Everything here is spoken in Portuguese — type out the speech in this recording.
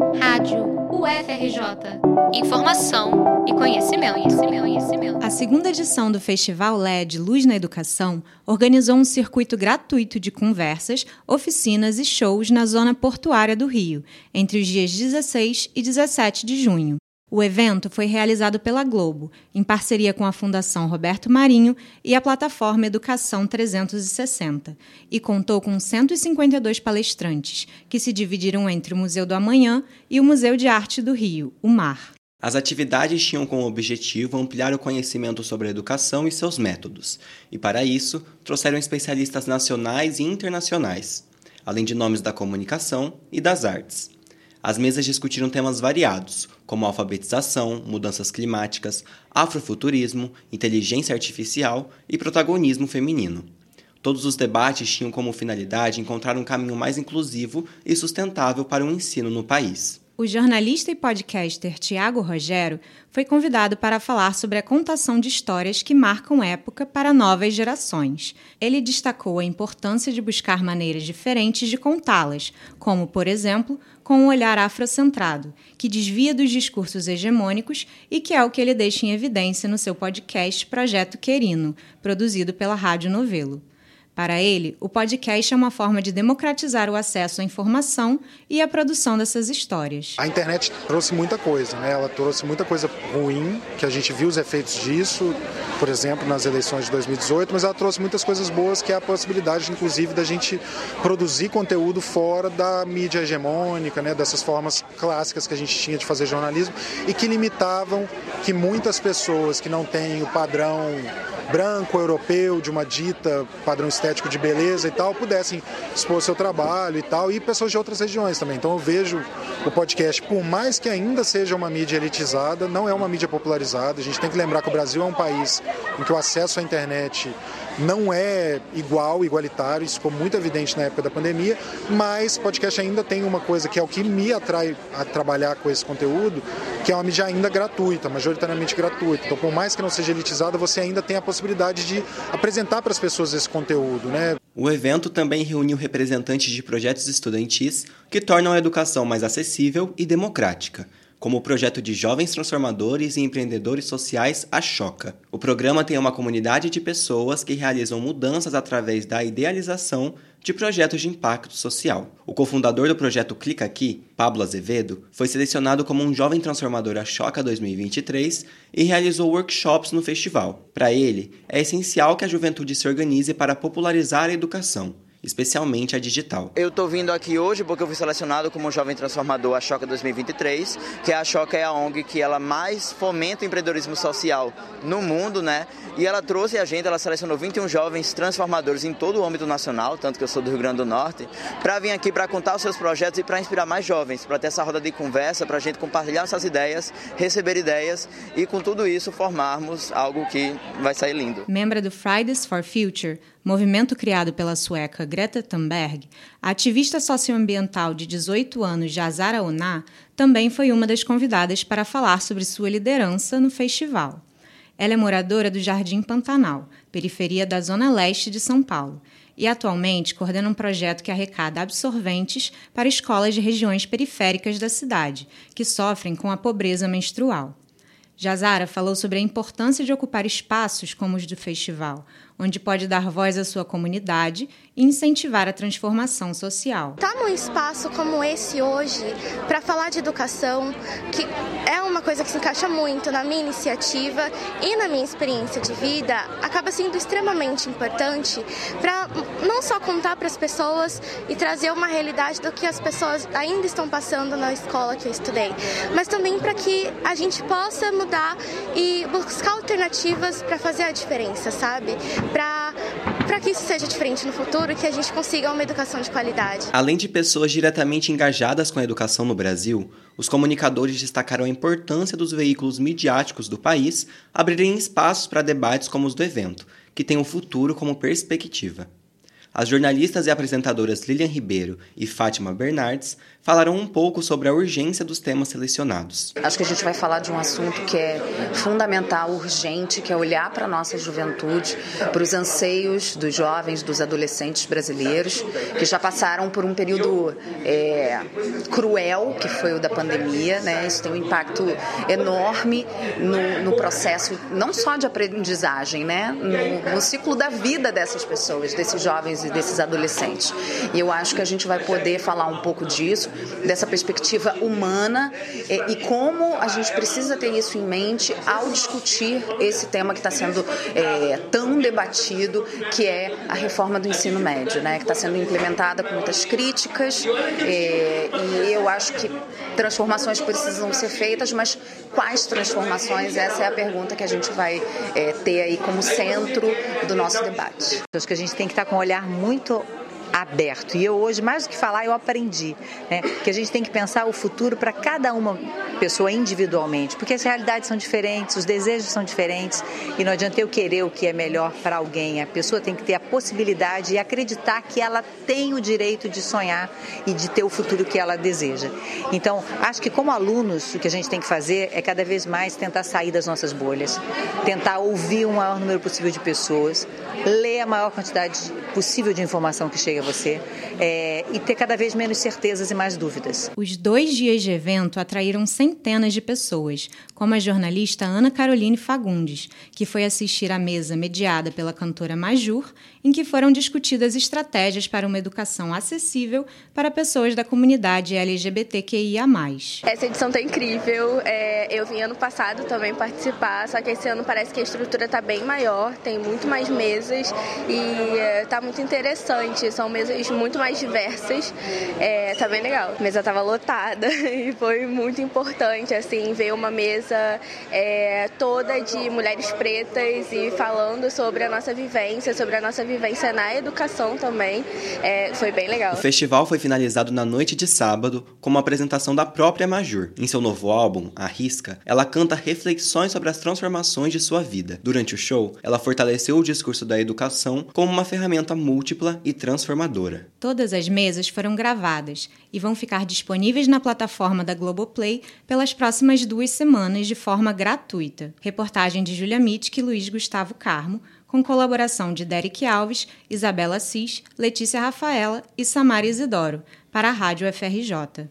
Rádio UFRJ. Informação e conhecimento, conhecimento, conhecimento. A segunda edição do Festival LED Luz na Educação organizou um circuito gratuito de conversas, oficinas e shows na zona portuária do Rio, entre os dias 16 e 17 de junho. O evento foi realizado pela Globo, em parceria com a Fundação Roberto Marinho e a plataforma Educação 360, e contou com 152 palestrantes, que se dividiram entre o Museu do Amanhã e o Museu de Arte do Rio, o MAR. As atividades tinham como objetivo ampliar o conhecimento sobre a educação e seus métodos, e para isso trouxeram especialistas nacionais e internacionais, além de nomes da comunicação e das artes. As mesas discutiram temas variados, como alfabetização, mudanças climáticas, afrofuturismo, inteligência artificial e protagonismo feminino. Todos os debates tinham como finalidade encontrar um caminho mais inclusivo e sustentável para o ensino no país. O jornalista e podcaster Tiago Rogério foi convidado para falar sobre a contação de histórias que marcam época para novas gerações. Ele destacou a importância de buscar maneiras diferentes de contá-las, como, por exemplo, com um olhar afrocentrado, que desvia dos discursos hegemônicos e que é o que ele deixa em evidência no seu podcast Projeto Querino, produzido pela Rádio Novelo. Para ele, o podcast é uma forma de democratizar o acesso à informação e à produção dessas histórias. A internet trouxe muita coisa, né? Ela trouxe muita coisa ruim, que a gente viu os efeitos disso, por exemplo, nas eleições de 2018, mas ela trouxe muitas coisas boas, que é a possibilidade, inclusive, da gente produzir conteúdo fora da mídia hegemônica, né? Dessas formas clássicas que a gente tinha de fazer jornalismo e que limitavam que muitas pessoas que não têm o padrão branco, europeu, de uma dita padrão estético de beleza e tal, pudessem expor seu trabalho e tal, e pessoas de outras regiões também. Então eu vejo o podcast, por mais que ainda seja uma mídia elitizada, não é uma mídia popularizada. A gente tem que lembrar que o Brasil é um país em que o acesso à internet não é igual, igualitário, isso ficou muito evidente na época da pandemia, mas podcast ainda tem uma coisa que é o que me atrai a trabalhar com esse conteúdo, que é uma mídia ainda gratuita, majoritariamente gratuita. Então, por mais que não seja elitizada, você ainda tem a possibilidade de apresentar para as pessoas esse conteúdo, né? O evento também reuniu representantes de projetos estudantis que tornam a educação mais acessível e democrática como o projeto de jovens transformadores e empreendedores sociais A Choca. O programa tem uma comunidade de pessoas que realizam mudanças através da idealização de projetos de impacto social. O cofundador do projeto Clica Aqui, Pablo Azevedo, foi selecionado como um jovem transformador a Choca 2023 e realizou workshops no festival. Para ele, é essencial que a juventude se organize para popularizar a educação especialmente a digital. Eu estou vindo aqui hoje porque eu fui selecionado como jovem transformador a Choca 2023, que a Choca é a ONG que ela mais fomenta o empreendedorismo social no mundo, né? E ela trouxe a gente, ela selecionou 21 jovens transformadores em todo o âmbito nacional, tanto que eu sou do Rio Grande do Norte, para vir aqui para contar os seus projetos e para inspirar mais jovens, para ter essa roda de conversa, para a gente compartilhar essas ideias, receber ideias e com tudo isso formarmos algo que vai sair lindo. Membro do Fridays for Future, movimento criado pela sueca Greta Thunberg, a ativista socioambiental de 18 anos Jazara Oná também foi uma das convidadas para falar sobre sua liderança no festival. Ela é moradora do Jardim Pantanal, periferia da zona leste de São Paulo, e atualmente coordena um projeto que arrecada absorventes para escolas de regiões periféricas da cidade, que sofrem com a pobreza menstrual. Jazara falou sobre a importância de ocupar espaços como os do festival, onde pode dar voz à sua comunidade e incentivar a transformação social. Estar tá num espaço como esse hoje, para falar de educação, que é uma coisa que se encaixa muito na minha iniciativa e na minha experiência de vida, acaba sendo extremamente importante para não só contar para as pessoas e trazer uma realidade do que as pessoas ainda estão passando na escola que eu estudei, mas também para que a gente possa mudar e buscar alternativas para fazer a diferença, sabe? Para que isso seja diferente no futuro e que a gente consiga uma educação de qualidade. Além de pessoas diretamente engajadas com a educação no Brasil, os comunicadores destacaram a importância dos veículos midiáticos do país abrirem espaços para debates como os do evento, que tem o futuro como perspectiva. As jornalistas e apresentadoras Lilian Ribeiro e Fátima Bernardes falaram um pouco sobre a urgência dos temas selecionados. Acho que a gente vai falar de um assunto que é fundamental, urgente, que é olhar para a nossa juventude, para os anseios dos jovens, dos adolescentes brasileiros, que já passaram por um período é, cruel, que foi o da pandemia. Né? Isso tem um impacto enorme no, no processo, não só de aprendizagem, né? no, no ciclo da vida dessas pessoas, desses jovens e desses adolescentes. E eu acho que a gente vai poder falar um pouco disso, dessa perspectiva humana e, como a gente precisa ter isso em mente ao discutir esse tema que está sendo é, tão debatido, que é a reforma do ensino médio, né, que está sendo implementada com muitas críticas é, e eu acho que transformações precisam ser feitas, mas quais transformações? Essa é a pergunta que a gente vai é, ter aí como centro do nosso debate. Acho que a gente tem que estar com um olhar muito aberto. E eu hoje, mais do que falar, eu aprendi né? que a gente tem que pensar o futuro para cada uma pessoa individualmente, porque as realidades são diferentes, os desejos são diferentes e não adianta eu querer o que é melhor para alguém. A pessoa tem que ter a possibilidade e acreditar que ela tem o direito de sonhar e de ter o futuro que ela deseja. Então, acho que como alunos, o que a gente tem que fazer é cada vez mais tentar sair das nossas bolhas, tentar ouvir o maior número possível de pessoas, ler a maior quantidade possível de informação que chega a você é, e ter cada vez menos certezas e mais dúvidas. Os dois dias de evento atraíram centenas de pessoas, como a jornalista Ana Caroline Fagundes, que foi assistir à mesa mediada pela cantora Majur, em que foram discutidas estratégias para uma educação acessível para pessoas da comunidade LGBTQIA. Essa edição está incrível. É, eu vim ano passado também participar, só que esse ano parece que a estrutura está bem maior, tem muito mais mesas e está é, muito interessante. São mesas muito mais diversas. É, tá bem legal. A mesa estava lotada e foi muito importante assim ver uma mesa é, toda de mulheres pretas e falando sobre a nossa vivência, sobre a nossa vivência na educação também. É, foi bem legal. O festival foi finalizado na noite de sábado com uma apresentação da própria Majur. Em seu novo álbum, A Risca, ela canta reflexões sobre as transformações de sua vida. Durante o show, ela fortaleceu o discurso da educação como uma ferramenta múltipla e transformadora. Todas as mesas foram gravadas e vão ficar disponíveis na plataforma da Globoplay pelas próximas duas semanas de forma gratuita. Reportagem de Julia Mitch e Luiz Gustavo Carmo, com colaboração de Derek Alves, Isabela Cis, Letícia Rafaela e Samara Isidoro, para a Rádio FRJ.